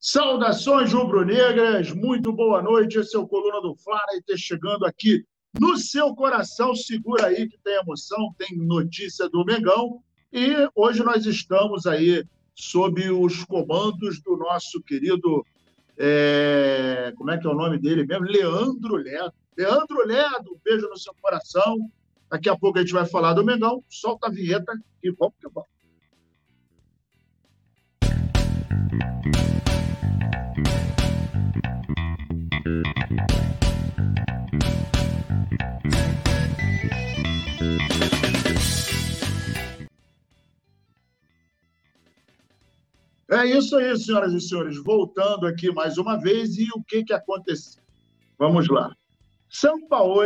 Saudações rubro-negras, muito boa noite. Esse é o Coluna do Fla e está chegando aqui no seu coração. Segura aí que tem emoção, tem notícia do Mengão. E hoje nós estamos aí sob os comandos do nosso querido. É... Como é que é o nome dele mesmo? Leandro Ledo. Leandro Ledo, um beijo no seu coração. Daqui a pouco a gente vai falar do Mengão. Solta a vinheta e vamos que vamos. É isso aí, senhoras e senhores. Voltando aqui mais uma vez, e o que, que aconteceu? Vamos lá. São Paulo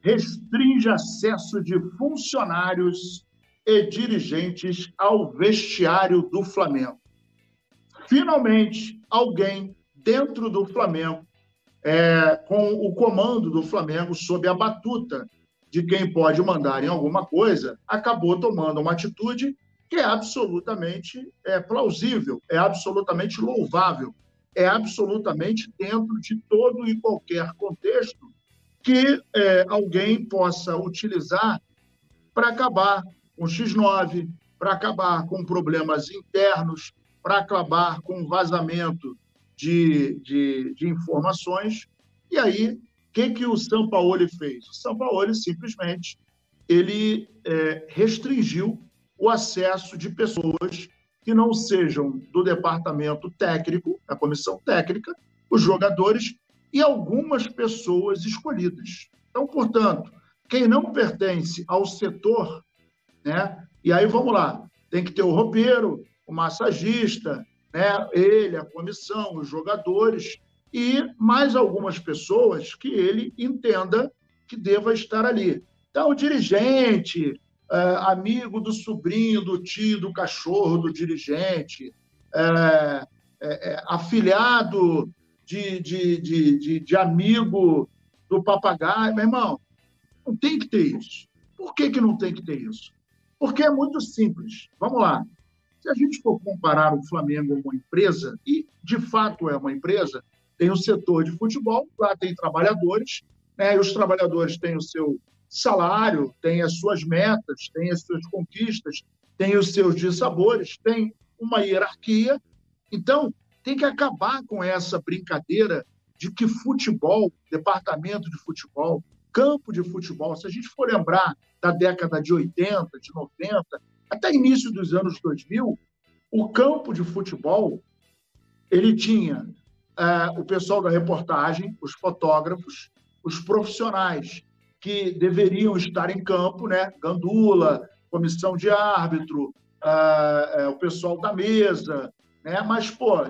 restringe acesso de funcionários e dirigentes ao vestiário do Flamengo. Finalmente, alguém dentro do Flamengo, é, com o comando do Flamengo, sob a batuta de quem pode mandar em alguma coisa, acabou tomando uma atitude que é absolutamente é, plausível, é absolutamente louvável, é absolutamente dentro de todo e qualquer contexto que é, alguém possa utilizar para acabar com o X9, para acabar com problemas internos, para acabar com vazamento de, de, de informações. E aí, o que, que o São Paulo fez? O São Paulo simplesmente ele é, restringiu o acesso de pessoas que não sejam do departamento técnico, da comissão técnica, os jogadores e algumas pessoas escolhidas. Então, portanto, quem não pertence ao setor, né? E aí vamos lá, tem que ter o roupeiro, o massagista, né? Ele, a comissão, os jogadores e mais algumas pessoas que ele entenda que deva estar ali. Então, o dirigente, é, amigo do sobrinho, do tio, do cachorro, do dirigente, é, é, é, afilhado de, de, de, de, amigo do papagaio. Meu irmão, não tem que ter isso. Por que, que não tem que ter isso? Porque é muito simples. Vamos lá. Se a gente for comparar o Flamengo com uma empresa, e de fato é uma empresa, tem o setor de futebol, lá tem trabalhadores, né, e os trabalhadores têm o seu salário, tem as suas metas, tem as suas conquistas, tem os seus dissabores, tem uma hierarquia. Então, tem que acabar com essa brincadeira de que futebol, departamento de futebol, campo de futebol, se a gente for lembrar da década de 80, de 90, até início dos anos 2000, o campo de futebol ele tinha é, o pessoal da reportagem, os fotógrafos, os profissionais que deveriam estar em campo, né? Gandula, comissão de árbitro, uh, uh, o pessoal da mesa, né? Mas, pô,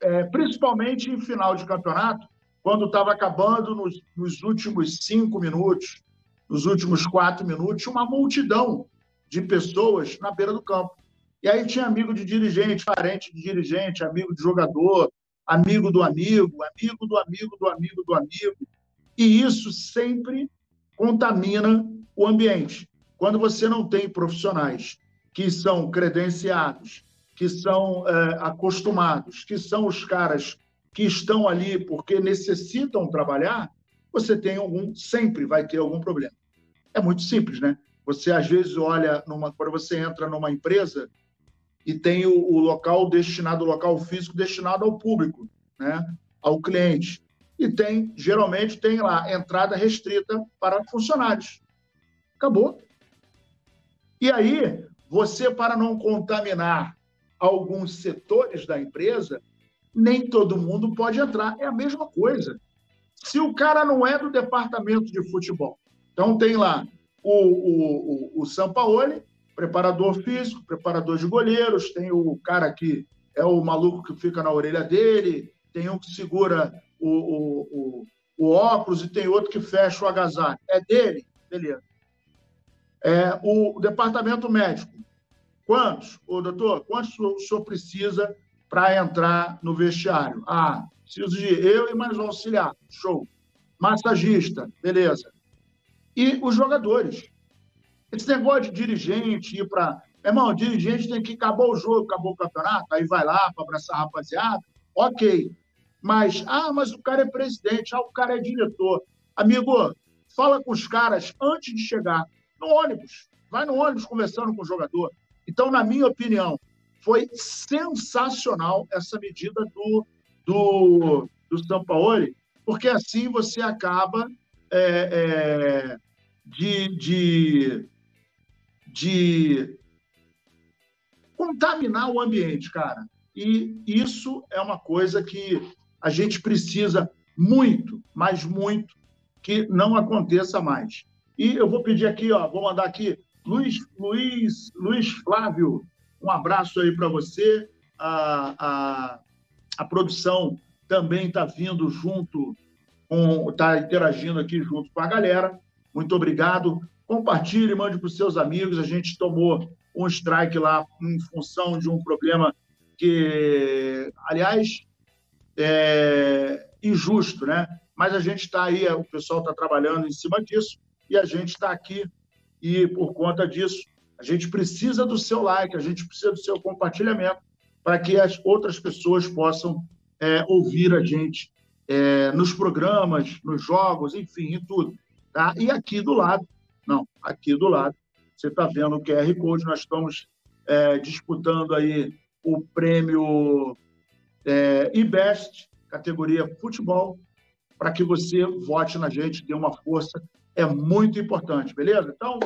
é, principalmente em final de campeonato, quando estava acabando nos, nos, últimos cinco minutos, nos últimos quatro minutos, uma multidão de pessoas na beira do campo. E aí tinha amigo de dirigente, parente de dirigente, amigo de jogador, amigo do amigo, amigo do amigo do amigo do amigo. E isso sempre contamina o ambiente. Quando você não tem profissionais que são credenciados, que são é, acostumados, que são os caras que estão ali porque necessitam trabalhar, você tem algum, sempre vai ter algum problema. É muito simples, né? Você às vezes olha numa, quando você entra numa empresa e tem o, o local destinado, o local físico destinado ao público, né? Ao cliente e tem, geralmente, tem lá entrada restrita para funcionários. Acabou. E aí, você, para não contaminar alguns setores da empresa, nem todo mundo pode entrar. É a mesma coisa. Se o cara não é do departamento de futebol, então tem lá o, o, o, o Sampaoli, preparador físico, preparador de goleiros, tem o cara que é o maluco que fica na orelha dele, tem um que segura o, o, o, o óculos e tem outro que fecha o agasalho. É dele? Beleza. É, o departamento médico. Quantos? Ô, doutor, quantos o senhor precisa para entrar no vestiário? Ah, preciso de eu e mais um auxiliar. Show. Massagista, beleza. E os jogadores. Esse negócio de dirigente ir para irmão, dirigente tem que acabar o jogo, acabou o campeonato, aí vai lá para abraçar a rapaziada, ok. Mas, ah, mas o cara é presidente, ah, o cara é diretor. Amigo, fala com os caras antes de chegar no ônibus. Vai no ônibus conversando com o jogador. Então, na minha opinião, foi sensacional essa medida do, do, do Sampaoli, porque assim você acaba é, é, de, de, de contaminar o ambiente, cara. E isso é uma coisa que a gente precisa muito, mas muito, que não aconteça mais. E eu vou pedir aqui, ó, vou mandar aqui, Luiz, Luiz, Luiz Flávio, um abraço aí para você. A, a, a produção também está vindo junto, está interagindo aqui junto com a galera. Muito obrigado. Compartilhe, mande para os seus amigos. A gente tomou um strike lá em função de um problema que, aliás, é injusto, né? Mas a gente está aí, o pessoal está trabalhando em cima disso e a gente está aqui e por conta disso a gente precisa do seu like, a gente precisa do seu compartilhamento para que as outras pessoas possam é, ouvir a gente é, nos programas, nos jogos, enfim, em tudo. Tá? E aqui do lado, não, aqui do lado, você está vendo o QR Code, nós estamos é, disputando aí o prêmio é, IBEST, categoria futebol, para que você vote na gente, dê uma força, é muito importante, beleza? Então,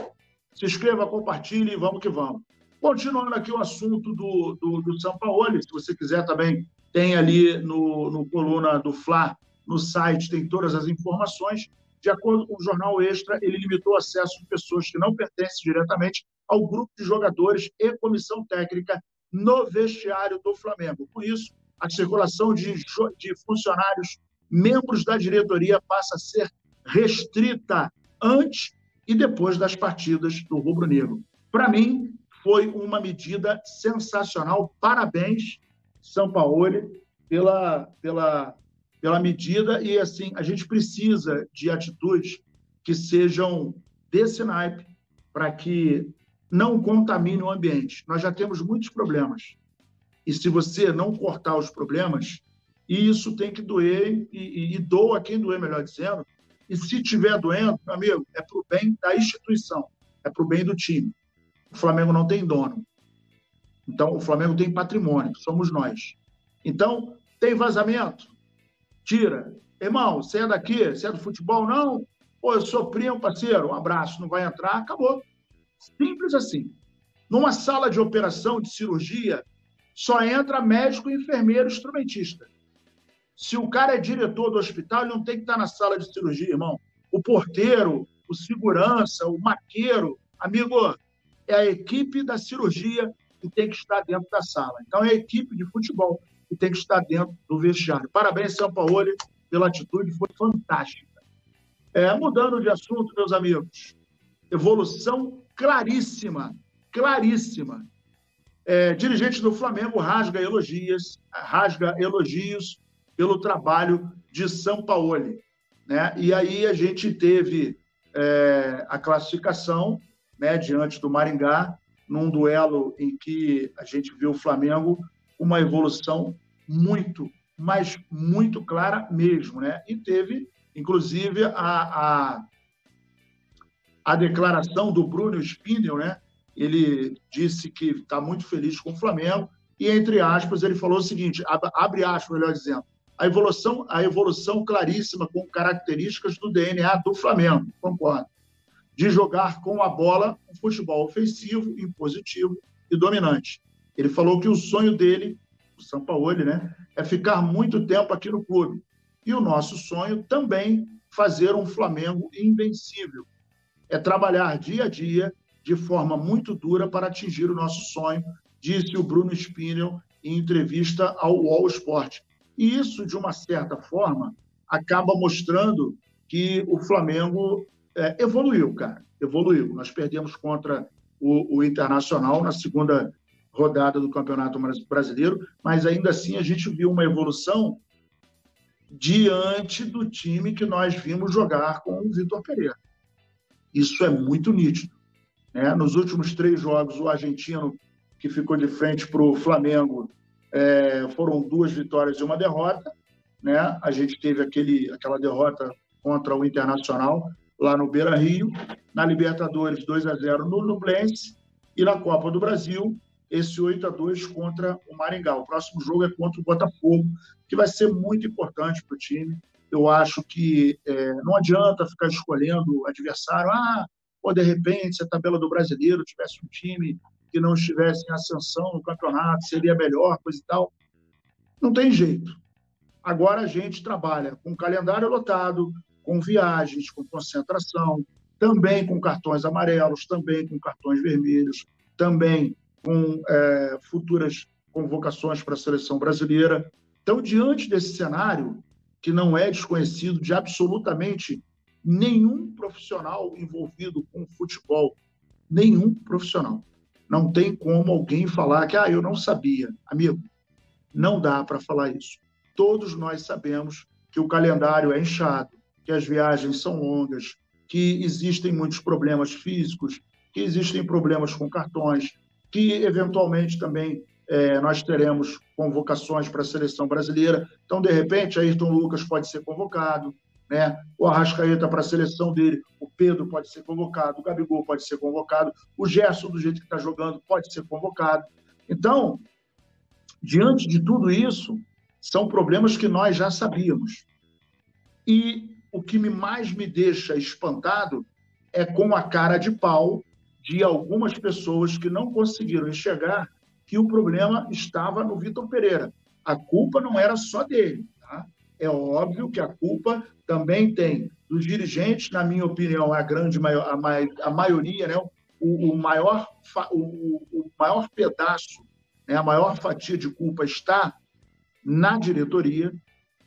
se inscreva, compartilhe e vamos que vamos. Continuando aqui o assunto do, do, do São Paulo, se você quiser também, tem ali no, no coluna do Fla, no site, tem todas as informações. De acordo com o jornal Extra, ele limitou o acesso de pessoas que não pertencem diretamente ao grupo de jogadores e comissão técnica no vestiário do Flamengo. Com isso, a circulação de, de funcionários, membros da diretoria, passa a ser restrita antes e depois das partidas do Rubro Negro. Para mim, foi uma medida sensacional. Parabéns, São Paulo, pela, pela, pela medida. E, assim, a gente precisa de atitudes que sejam desse naipe para que não contamine o ambiente. Nós já temos muitos problemas. E se você não cortar os problemas, isso tem que doer, e, e, e doa quem doer, melhor dizendo. E se estiver doendo, meu amigo, é para o bem da instituição, é para o bem do time. O Flamengo não tem dono. Então, o Flamengo tem patrimônio, somos nós. Então, tem vazamento? Tira. Irmão, você é daqui? Você é do futebol? Não. Pô, eu sou primo, parceiro. Um abraço. Não vai entrar? Acabou. Simples assim. Numa sala de operação, de cirurgia, só entra médico, enfermeiro, instrumentista. Se o cara é diretor do hospital, ele não tem que estar na sala de cirurgia, irmão. O porteiro, o segurança, o maqueiro, amigo, é a equipe da cirurgia que tem que estar dentro da sala. Então, é a equipe de futebol que tem que estar dentro do vestiário. Parabéns, São Paulo, pela atitude, foi fantástica. É, mudando de assunto, meus amigos, evolução claríssima, claríssima. É, dirigente do Flamengo rasga elogios, rasga elogios pelo trabalho de São Paulo. Né? E aí a gente teve é, a classificação né, diante do Maringá, num duelo em que a gente viu o Flamengo uma evolução muito, mas muito clara mesmo. Né? E teve, inclusive, a, a, a declaração do Bruno Spindel, né? ele disse que está muito feliz com o Flamengo, e, entre aspas, ele falou o seguinte, abre aspas, melhor dizendo, a evolução, a evolução claríssima com características do DNA do Flamengo, concordo de jogar com a bola um futebol ofensivo, impositivo e dominante. Ele falou que o sonho dele, o Sampaoli, né, é ficar muito tempo aqui no clube. E o nosso sonho também fazer um Flamengo invencível. É trabalhar dia a dia de forma muito dura para atingir o nosso sonho, disse o Bruno Spinel em entrevista ao Wall Sport. E isso, de uma certa forma, acaba mostrando que o Flamengo é, evoluiu, cara, evoluiu. Nós perdemos contra o, o, Internacional na segunda rodada do Campeonato Brasileiro, mas ainda assim a gente viu uma evolução diante do time que nós vimos jogar com o Vitor Pereira. Isso é muito nítido. Né? Nos últimos três jogos, o argentino que ficou de frente para o Flamengo é, foram duas vitórias e uma derrota. Né? A gente teve aquele, aquela derrota contra o Internacional lá no Beira Rio, na Libertadores 2 a 0 no Nublense e na Copa do Brasil esse 8 a 2 contra o Maringá. O próximo jogo é contra o Botafogo, que vai ser muito importante para o time. Eu acho que é, não adianta ficar escolhendo adversário. Ah, ou de repente, se a tabela do brasileiro tivesse um time que não estivesse em ascensão no campeonato, seria melhor, coisa e tal. Não tem jeito. Agora a gente trabalha com calendário lotado, com viagens, com concentração, também com cartões amarelos, também com cartões vermelhos, também com é, futuras convocações para a seleção brasileira. Então, diante desse cenário, que não é desconhecido de absolutamente nenhum profissional envolvido com futebol, nenhum profissional. Não tem como alguém falar que ah, eu não sabia. Amigo, não dá para falar isso. Todos nós sabemos que o calendário é inchado, que as viagens são longas, que existem muitos problemas físicos, que existem problemas com cartões, que eventualmente também é, nós teremos convocações para a seleção brasileira. Então, de repente, Ayrton Lucas pode ser convocado, né? o Arrascaeta para a seleção dele, o Pedro pode ser convocado, o Gabigol pode ser convocado, o Gerson, do jeito que está jogando, pode ser convocado. Então, diante de tudo isso, são problemas que nós já sabíamos. E o que mais me deixa espantado é com a cara de pau de algumas pessoas que não conseguiram enxergar que o problema estava no Vitor Pereira. A culpa não era só dele. Tá? É óbvio que a culpa também tem dos dirigentes, na minha opinião, a grande a, mai, a maioria, né? o, o maior, o, o, maior pedaço, né? a maior fatia de culpa está na diretoria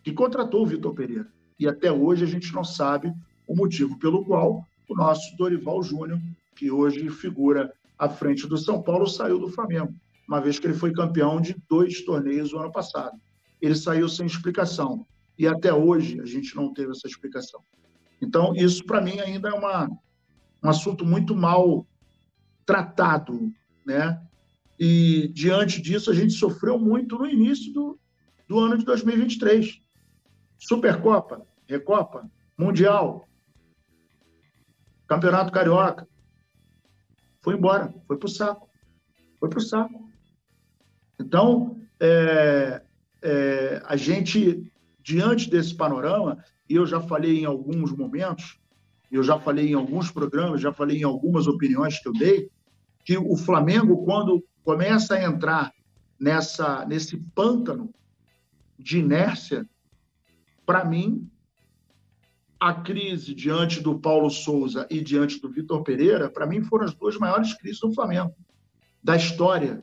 que contratou o Vitor Pereira. E até hoje a gente não sabe o motivo pelo qual o nosso Dorival Júnior que hoje figura à frente do São Paulo, saiu do Flamengo, uma vez que ele foi campeão de dois torneios no ano passado. Ele saiu sem explicação. E até hoje a gente não teve essa explicação. Então, isso para mim ainda é uma, um assunto muito mal tratado, né? E diante disso a gente sofreu muito no início do, do ano de 2023. Supercopa, Recopa, Mundial, Campeonato Carioca, foi embora, foi para o saco. Foi para o saco. Então, é, é, a gente, diante desse panorama, e eu já falei em alguns momentos, eu já falei em alguns programas, já falei em algumas opiniões que eu dei, que o Flamengo, quando começa a entrar nessa, nesse pântano de inércia, para mim, a crise diante do Paulo Souza e diante do Vitor Pereira, para mim, foram as duas maiores crises do Flamengo, da história.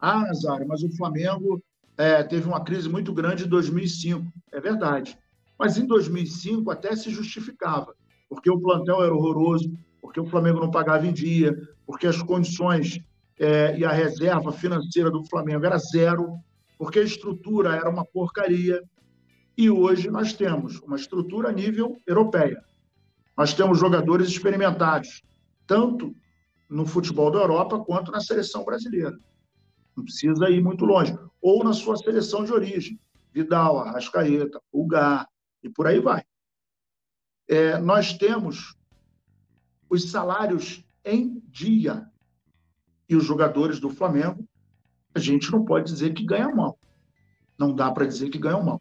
Ah, Nazário, mas o Flamengo é, teve uma crise muito grande em 2005. É verdade. Mas em 2005 até se justificava, porque o plantel era horroroso, porque o Flamengo não pagava em dia, porque as condições é, e a reserva financeira do Flamengo era zero, porque a estrutura era uma porcaria. E hoje nós temos uma estrutura a nível europeia. Nós temos jogadores experimentados, tanto no futebol da Europa quanto na seleção brasileira. Não precisa ir muito longe. Ou na sua seleção de origem. Vidal, Arrascaeta, Pulgar, e por aí vai. É, nós temos os salários em dia. E os jogadores do Flamengo, a gente não pode dizer que ganham mal. Não dá para dizer que ganham mal.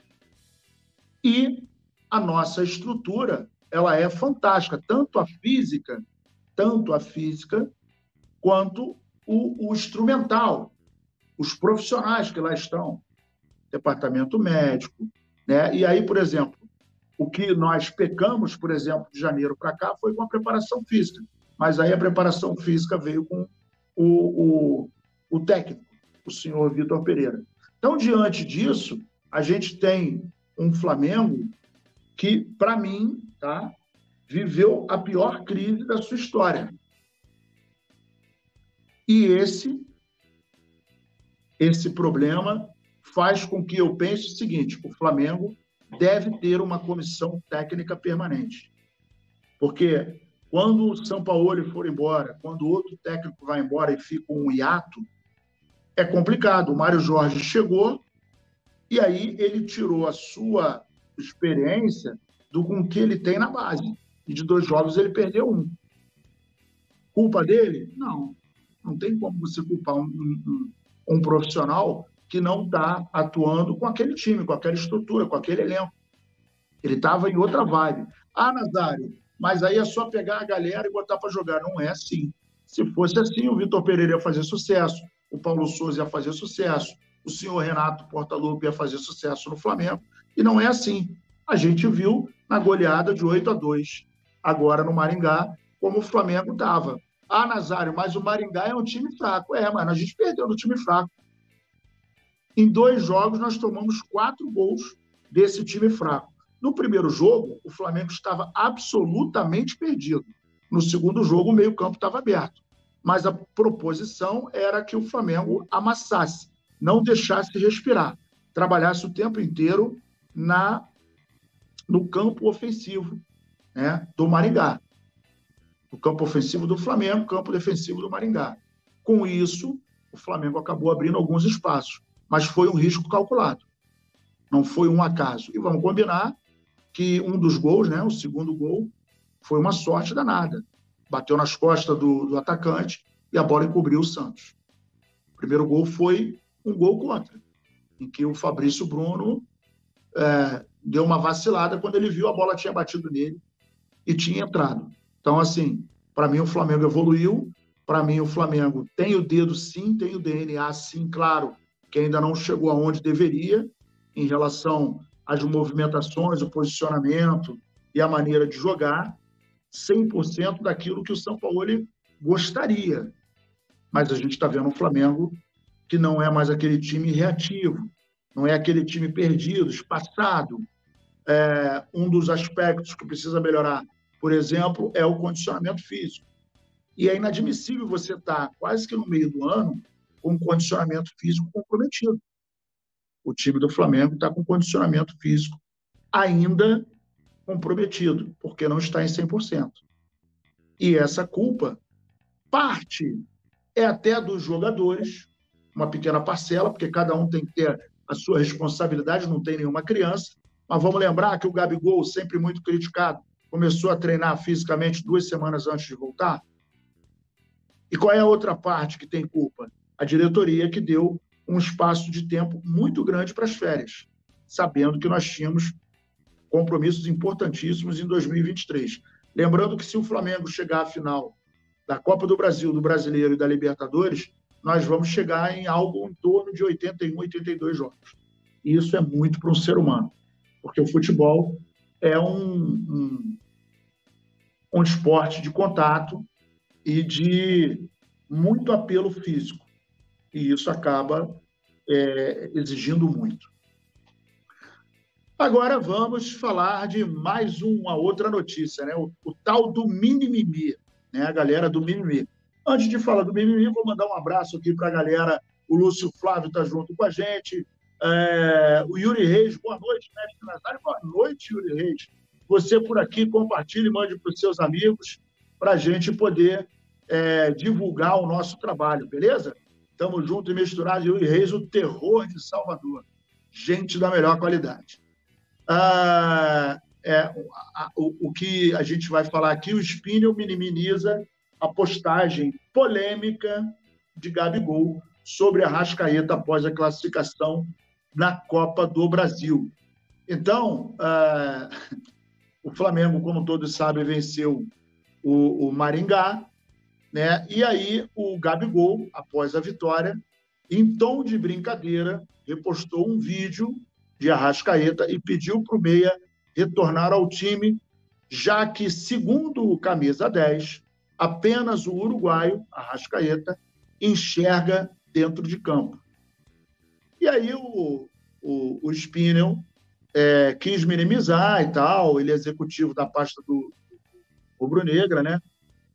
E a nossa estrutura, ela é fantástica, tanto a física, tanto a física, quanto o, o instrumental, os profissionais que lá estão, departamento médico, né? E aí, por exemplo, o que nós pecamos, por exemplo, de janeiro para cá foi com a preparação física, mas aí a preparação física veio com o, o, o técnico, o senhor Vitor Pereira. Então, diante disso, a gente tem um Flamengo que, para mim, tá, viveu a pior crise da sua história. E esse, esse problema faz com que eu pense o seguinte: o Flamengo deve ter uma comissão técnica permanente. Porque Quando o São Paulo for embora, quando outro técnico vai embora e fica um hiato, é complicado. O Mário Jorge chegou e aí ele tirou a sua experiência do com que ele tem na base. E de dois jogos ele perdeu um. Culpa dele? Não. Não tem como você culpar um, um, um profissional que não está atuando com aquele time, com aquela estrutura, com aquele elenco. Ele estava em outra vibe. Ah, Nazário, mas aí é só pegar a galera e botar para jogar. Não é assim. Se fosse assim, o Vitor Pereira ia fazer sucesso, o Paulo Souza ia fazer sucesso, o senhor Renato Portaluppi ia fazer sucesso no Flamengo. E não é assim. A gente viu na goleada de 8 a 2, agora no Maringá, como o Flamengo estava. Ah, Nazário, mas o Maringá é um time fraco. É, mas a gente perdeu no time fraco. Em dois jogos, nós tomamos quatro gols desse time fraco. No primeiro jogo, o Flamengo estava absolutamente perdido. No segundo jogo, o meio-campo estava aberto. Mas a proposição era que o Flamengo amassasse, não deixasse respirar, trabalhasse o tempo inteiro na no campo ofensivo né, do Maringá. O campo ofensivo do Flamengo, campo defensivo do Maringá. Com isso, o Flamengo acabou abrindo alguns espaços, mas foi um risco calculado. Não foi um acaso. E vamos combinar que um dos gols, né, o segundo gol, foi uma sorte danada. Bateu nas costas do, do atacante e a bola encobriu o Santos. O primeiro gol foi um gol contra, em que o Fabrício Bruno é, deu uma vacilada quando ele viu a bola tinha batido nele e tinha entrado. Então, assim, para mim o Flamengo evoluiu, para mim o Flamengo tem o dedo sim, tem o DNA sim, claro, que ainda não chegou aonde deveria em relação às movimentações, o posicionamento e a maneira de jogar, 100% daquilo que o São Paulo gostaria. Mas a gente está vendo um Flamengo que não é mais aquele time reativo, não é aquele time perdido, espaçado. É, um dos aspectos que precisa melhorar, por exemplo, é o condicionamento físico. E é inadmissível você estar tá quase que no meio do ano com um condicionamento físico comprometido. O time do Flamengo está com condicionamento físico ainda comprometido, porque não está em 100%. E essa culpa, parte é até dos jogadores, uma pequena parcela, porque cada um tem que ter a sua responsabilidade, não tem nenhuma criança. Mas vamos lembrar que o Gabigol, sempre muito criticado, começou a treinar fisicamente duas semanas antes de voltar. E qual é a outra parte que tem culpa? A diretoria que deu um espaço de tempo muito grande para as férias, sabendo que nós tínhamos compromissos importantíssimos em 2023. Lembrando que se o Flamengo chegar à final da Copa do Brasil, do Brasileiro e da Libertadores, nós vamos chegar em algo em torno de 81, 82 jogos. E isso é muito para um ser humano, porque o futebol é um, um, um esporte de contato e de muito apelo físico. E isso acaba é, exigindo muito. Agora vamos falar de mais uma outra notícia, né? o, o tal do mimimi, né? a galera do mimimi. Antes de falar do mimimi, vou mandar um abraço aqui para a galera. O Lúcio Flávio está junto com a gente. É, o Yuri Reis, boa noite, mestre Nazário. Boa noite, Yuri Reis. Você por aqui, compartilhe mande para os seus amigos para a gente poder é, divulgar o nosso trabalho, beleza? Estamos juntos e misturados. Yuri Reis, o terror de Salvador. Gente da melhor qualidade. Ah, é, a, o, o, que a gente vai falar aqui, o Spinel minimiza a postagem polêmica de Gabigol sobre a Rascaeta após a classificação na Copa do Brasil. Então, uh, o Flamengo, como todos sabem, venceu o, o, Maringá, né? E aí o Gabigol, após a vitória, em tom de brincadeira, repostou um vídeo de Arrascaeta e pediu para o Meia retornar ao time, já que, segundo o camisa 10, apenas o uruguaio, Arrascaeta, enxerga dentro de campo. E aí o, o, o Spinel é, quis minimizar e tal, ele é executivo da pasta do Rubro-Negra, né?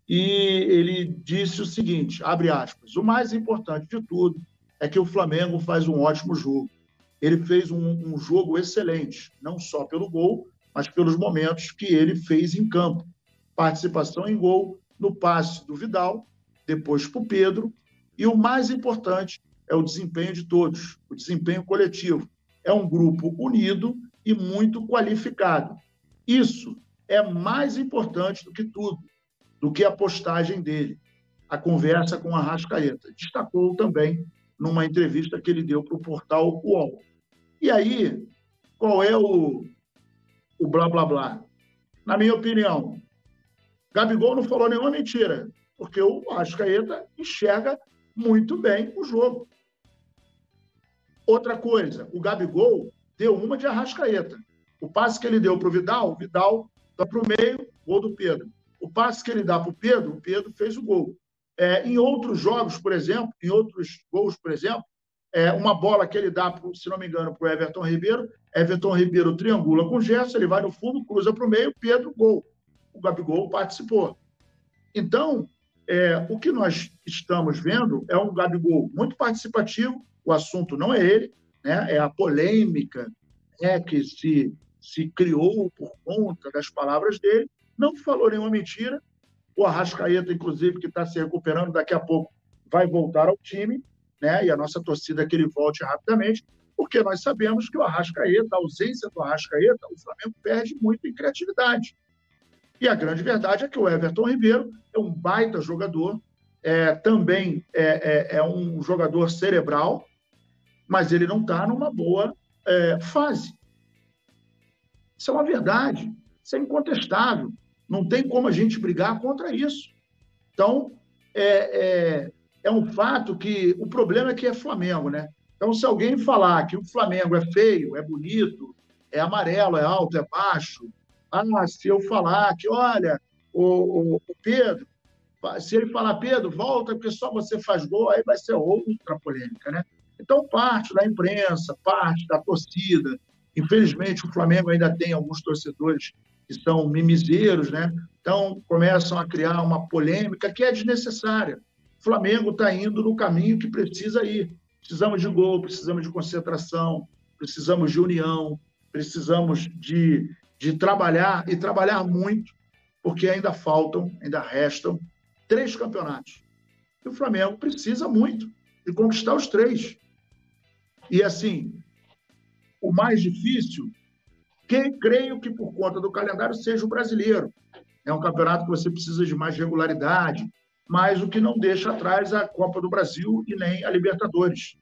E ele disse o seguinte, abre aspas, o mais importante de tudo é que o Flamengo faz um ótimo jogo. Ele fez um, um jogo excelente, não só pelo gol, mas pelos momentos que ele fez em campo participação em gol no passe do Vidal, depois para o Pedro, e o mais importante é o desempenho de todos, o desempenho coletivo. É um grupo unido e muito qualificado. Isso é mais importante do que tudo, do que a postagem dele, a conversa com a Rascaeta. Destacou também numa entrevista que ele deu para o portal UOL. E aí, qual é o, o blá blá blá? Na minha opinião, Gabigol não falou nenhuma mentira, porque o Rascaeta enxerga muito bem o jogo. Outra coisa, o Gabigol deu uma de Arrascaeta. O passe que ele deu para o Vidal, o Vidal dá para o meio, gol do Pedro. O passe que ele dá para o Pedro, o Pedro fez o gol. É, em outros jogos, por exemplo, em outros gols, por exemplo, é, uma bola que ele dá, pro, se não me engano, para o Everton Ribeiro, Everton Ribeiro triangula com o Gerson, ele vai no fundo, cruza para o meio, Pedro, gol. O Gabigol participou. Então, é, o que nós estamos vendo é um Gabigol muito participativo, o assunto não é ele, né? é a polêmica é, que se, se criou por conta das palavras dele, não falou nenhuma mentira, o Arrascaeta, inclusive, que está se recuperando, daqui a pouco vai voltar ao time, né? e a nossa torcida é que ele volte rapidamente, porque nós sabemos que o Arrascaeta, a ausência do Arrascaeta, o Flamengo perde muito em criatividade. E a grande verdade é que o Everton Ribeiro é um baita jogador, é, também é, é, é um jogador cerebral, mas ele não está numa boa é, fase. Isso é uma verdade, isso é incontestável. Não tem como a gente brigar contra isso. Então, é, é, é um fato que o problema é que é Flamengo, né? Então, se alguém falar que o Flamengo é feio, é bonito, é amarelo, é alto, é baixo, ah, se eu falar que, olha, o, o, o Pedro, se ele falar, Pedro, volta porque só você faz gol, aí vai ser outra polêmica, né? Então, parte da imprensa, parte da torcida. Infelizmente, o Flamengo ainda tem alguns torcedores que são mimizeiros, né? Então, começam a criar uma polêmica que é desnecessária. O Flamengo está indo no caminho que precisa ir. Precisamos de gol, precisamos de concentração, precisamos de união, precisamos de de trabalhar e trabalhar muito, porque ainda faltam, ainda restam três campeonatos. E o Flamengo precisa muito de conquistar os três. E assim, o mais difícil, que creio que por conta do calendário seja o brasileiro. É um campeonato que você precisa de mais regularidade, mas o que não deixa atrás a Copa do Brasil e nem a Libertadores.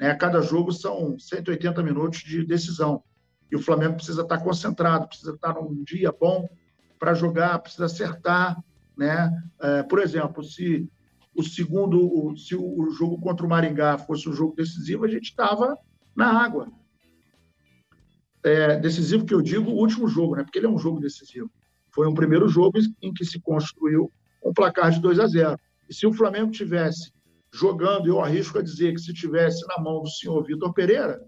Né? Cada jogo são 180 minutos de decisão. E o Flamengo precisa estar concentrado, precisa estar num dia bom para jogar, precisa acertar. Né? É, por exemplo, se o segundo, se o jogo contra o Maringá fosse um jogo decisivo, a gente estava na água. É, decisivo que eu digo, o último jogo, né? porque ele é um jogo decisivo. Foi um primeiro jogo em que se construiu um placar de 2 a 0. E se o Flamengo tivesse jogando, eu arrisco a dizer que se tivesse na mão do senhor Vitor Pereira,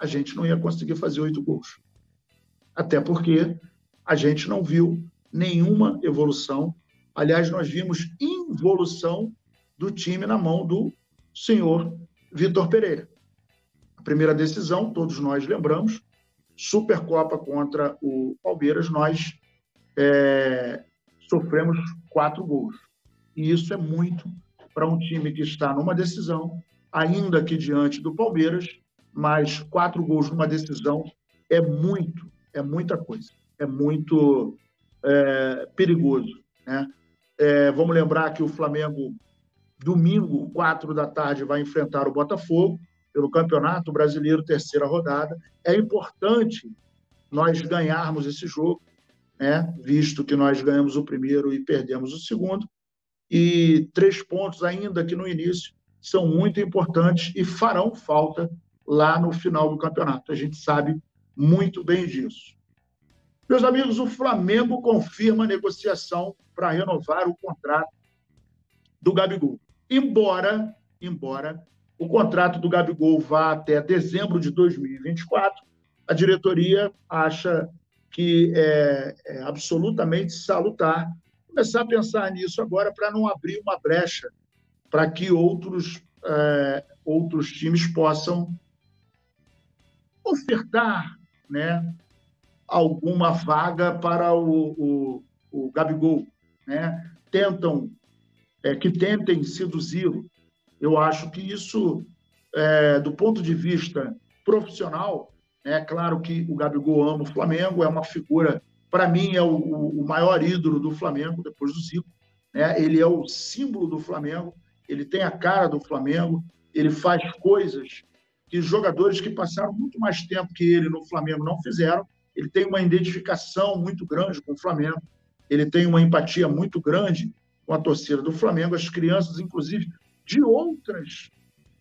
a gente não ia conseguir fazer oito gols. Até porque a gente não viu nenhuma evolução. Aliás, nós vimos involução do time na mão do senhor Vitor Pereira. A primeira decisão, todos nós lembramos, Supercopa contra o Palmeiras, nós é, sofremos quatro gols. E isso é muito para um time que está numa decisão, ainda que diante do Palmeiras, mas quatro gols numa decisão é muito, é muita coisa, é muito é, perigoso. Né? É, vamos lembrar que o Flamengo, domingo, quatro da tarde, vai enfrentar o Botafogo pelo Campeonato Brasileiro, terceira rodada. É importante nós ganharmos esse jogo, né? visto que nós ganhamos o primeiro e perdemos o segundo. E três pontos, ainda que no início, são muito importantes e farão falta lá no final do campeonato. A gente sabe muito bem disso. Meus amigos, o Flamengo confirma a negociação para renovar o contrato do Gabigol. Embora, embora o contrato do Gabigol vá até dezembro de 2024, a diretoria acha que é, é absolutamente salutar começar a pensar nisso agora para não abrir uma brecha para que outros, é, outros times possam ofertar né, alguma vaga para o, o, o Gabigol, né, tentam, é, que tentem seduzi-lo. Eu acho que isso, é, do ponto de vista profissional, é claro que o Gabigol ama o Flamengo, é uma figura, para mim, é o, o, maior ídolo do Flamengo, depois do Zico. Né? Ele é o símbolo do Flamengo, ele tem a cara do Flamengo, ele faz coisas que jogadores que passaram muito mais tempo que ele no Flamengo não fizeram. Ele tem uma identificação muito grande com o Flamengo, ele tem uma empatia muito grande com a torcida do Flamengo. As crianças, inclusive, de outras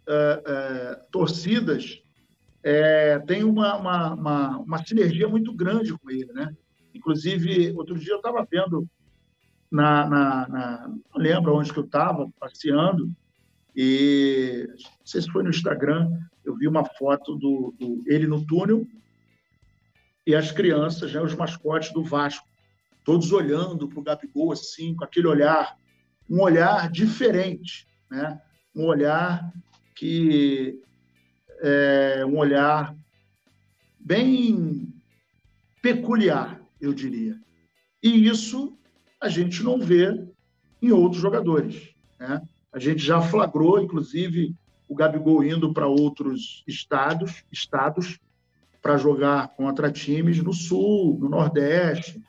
uh, uh, torcidas, é, tem uma, uma, uma, uma, sinergia muito grande com ele, né? Inclusive, outro dia eu estava vendo na, na, na, não lembro onde que eu estava passeando e não sei se foi no Instagram, eu vi uma foto do, do ele no túnel e as crianças, né, os mascotes do Vasco, todos olhando para o Gabigol assim, com aquele olhar, um olhar diferente, né? Um olhar que é um olhar bem peculiar, eu diria. E isso a gente não vê em outros jogadores. Né? A gente já flagrou, inclusive, o Gabigol indo para outros estados, estados para jogar contra times no Sul, no Nordeste,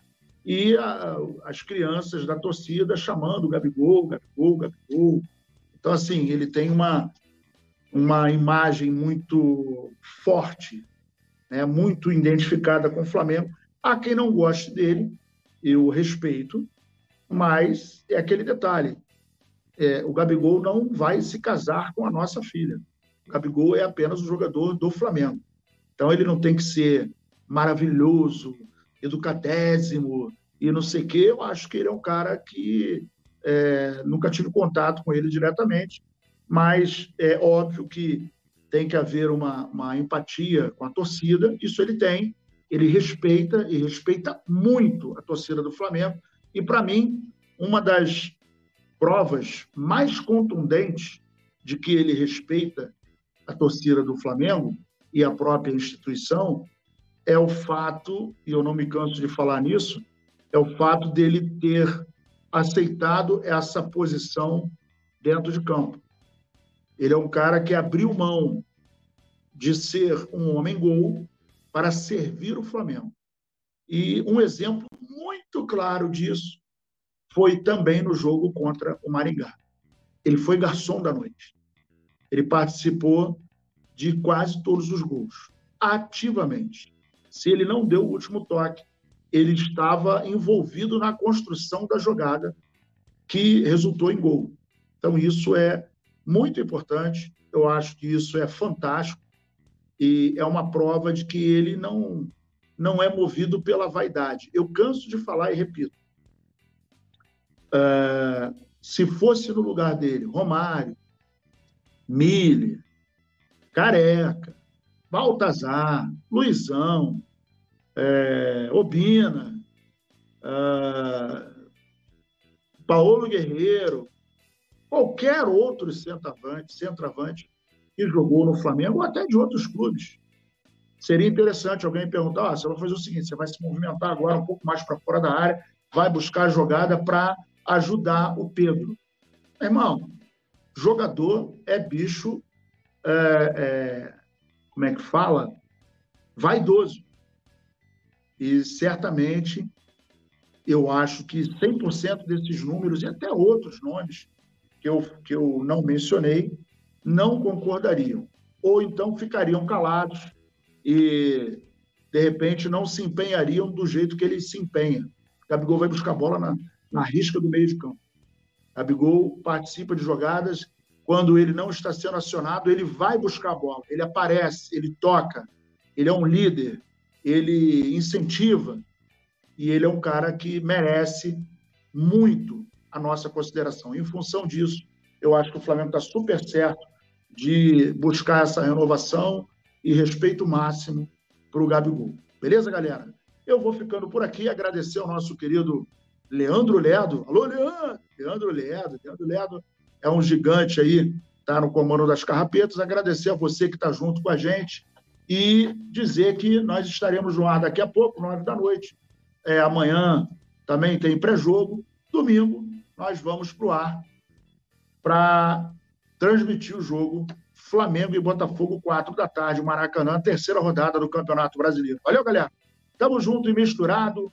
e a, as crianças da torcida chamando o Gabigol, Gabigol, Gabigol. Então, assim, ele tem uma, uma imagem muito forte, né, muito identificada com o Flamengo. Há quem não goste dele, eu respeito, mas é aquele detalhe: é, o Gabigol não vai se casar com a nossa filha. O Gabigol é apenas o jogador do Flamengo. Então ele não tem que ser maravilhoso, educadésimo e não sei o quê. Eu acho que ele é um cara que é, nunca tive contato com ele diretamente, mas é óbvio que tem que haver uma, uma empatia com a torcida, isso ele tem, ele respeita e respeita muito a torcida do Flamengo. E, para mim, uma das provas mais contundentes de que ele respeita a torcida do Flamengo e a própria instituição é o fato, e eu não me canso de falar nisso, é o fato dele ter aceitado essa posição dentro de campo. Ele é um cara que abriu mão de ser um homem-gol para servir o Flamengo. E um exemplo muito claro disso foi também no jogo contra o Maringá. Ele foi garçom da noite. Ele participou de quase todos os gols, ativamente. Se ele não deu o último toque, ele estava envolvido na construção da jogada que resultou em gol. Então, isso é muito importante. Eu acho que isso é fantástico e é uma prova de que ele não não é movido pela vaidade. Eu canso de falar e repito. Uh, se fosse no lugar dele, Romário, Miller, Careca, Baltazar, Luizão, é, Obina, uh, Paulo Guerreiro, qualquer outro centroavante, centroavante que jogou no Flamengo ou até de outros clubes. Seria interessante alguém perguntar: ah, você vai fazer o seguinte, você vai se movimentar agora um pouco mais para fora da área, vai buscar a jogada para ajudar o Pedro. Irmão, jogador é bicho, é, é, como é que fala? Vaidoso. E certamente eu acho que 100% desses números e até outros nomes que eu, que eu não mencionei não concordariam. Ou então ficariam calados e, de repente, não se empenhariam do jeito que ele se empenha. Gabigol vai buscar bola na, na risca do meio de campo. Gabigol participa de jogadas. Quando ele não está sendo acionado, ele vai buscar a bola, ele aparece, ele toca, ele é um líder, ele incentiva e ele é um cara que merece muito a nossa consideração. Em função disso, eu acho que o Flamengo está super certo de buscar essa renovação e respeito máximo para o Gabigol. Beleza, galera? Eu vou ficando por aqui, agradecer ao nosso querido Leandro Ledo. Alô, Leandro! Leandro Ledo. Leandro Ledo é um gigante aí, tá no comando das carrapetas. Agradecer a você que está junto com a gente e dizer que nós estaremos no ar daqui a pouco, nove da noite. É, amanhã também tem pré-jogo. Domingo, nós vamos para o ar para transmitir o jogo Flamengo e Botafogo, 4 da tarde, Maracanã, terceira rodada do Campeonato Brasileiro. Valeu, galera. Tamo junto e misturado.